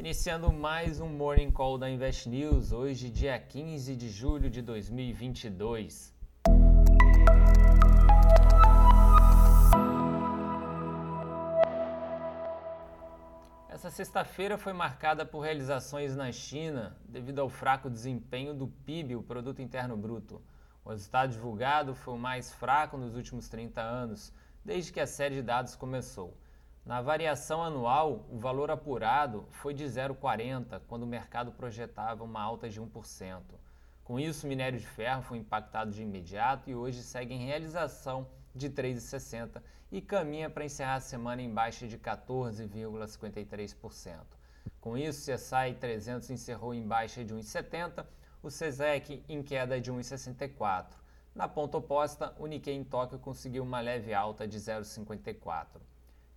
Iniciando mais um Morning Call da Invest News, hoje, dia 15 de julho de 2022. Essa sexta-feira foi marcada por realizações na China devido ao fraco desempenho do PIB, o Produto Interno Bruto. O resultado divulgado foi o mais fraco nos últimos 30 anos, desde que a série de dados começou. Na variação anual, o valor apurado foi de 0,40, quando o mercado projetava uma alta de 1%. Com isso, o minério de ferro foi impactado de imediato e hoje segue em realização de 3,60 e caminha para encerrar a semana em baixa de 14,53%. Com isso, o CSI 300 encerrou em baixa de 1,70, o CESEC em queda de 1,64. Na ponta oposta, o Nikkei em Tóquio conseguiu uma leve alta de 0,54.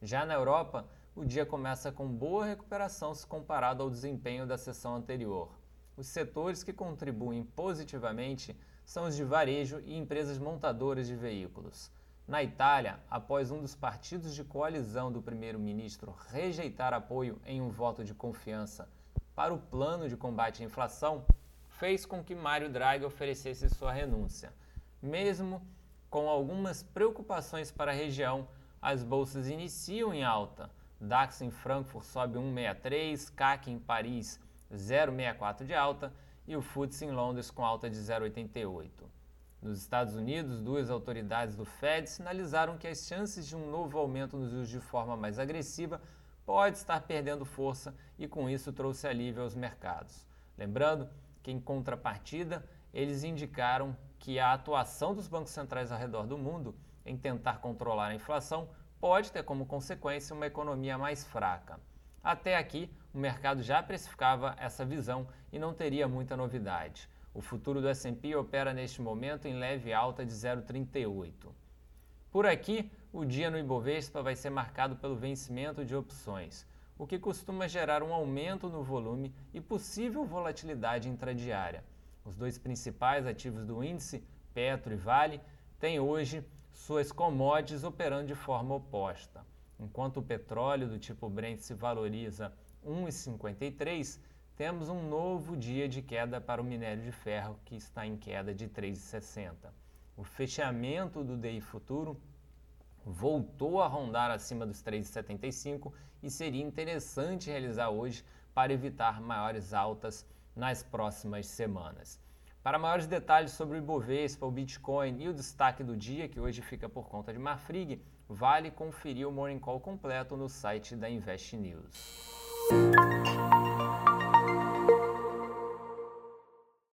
Já na Europa, o dia começa com boa recuperação se comparado ao desempenho da sessão anterior. Os setores que contribuem positivamente são os de varejo e empresas montadoras de veículos. Na Itália, após um dos partidos de coalizão do primeiro-ministro rejeitar apoio em um voto de confiança para o plano de combate à inflação, fez com que Mário Draghi oferecesse sua renúncia. Mesmo com algumas preocupações para a região, as bolsas iniciam em alta. DAX em Frankfurt sobe 1,63, CAC em Paris 0,64 de alta e o FTSE em Londres com alta de 0,88. Nos Estados Unidos, duas autoridades do Fed sinalizaram que as chances de um novo aumento nos juros de forma mais agressiva pode estar perdendo força e com isso trouxe alívio aos mercados. Lembrando que em contrapartida, eles indicaram que a atuação dos bancos centrais ao redor do mundo em tentar controlar a inflação pode ter como consequência uma economia mais fraca. Até aqui, o mercado já precificava essa visão e não teria muita novidade. O futuro do S&P opera neste momento em leve alta de 0,38. Por aqui, o dia no Ibovespa vai ser marcado pelo vencimento de opções, o que costuma gerar um aumento no volume e possível volatilidade intradiária. Os dois principais ativos do índice, Petro e Vale, têm hoje suas commodities operando de forma oposta. Enquanto o petróleo do tipo Brent se valoriza 1,53, temos um novo dia de queda para o minério de ferro, que está em queda de 3,60. O fechamento do DI futuro voltou a rondar acima dos 3,75 e seria interessante realizar hoje para evitar maiores altas nas próximas semanas. Para maiores detalhes sobre o Ibovespa, o Bitcoin e o destaque do dia, que hoje fica por conta de Marfrig, vale conferir o Morning Call completo no site da Invest News.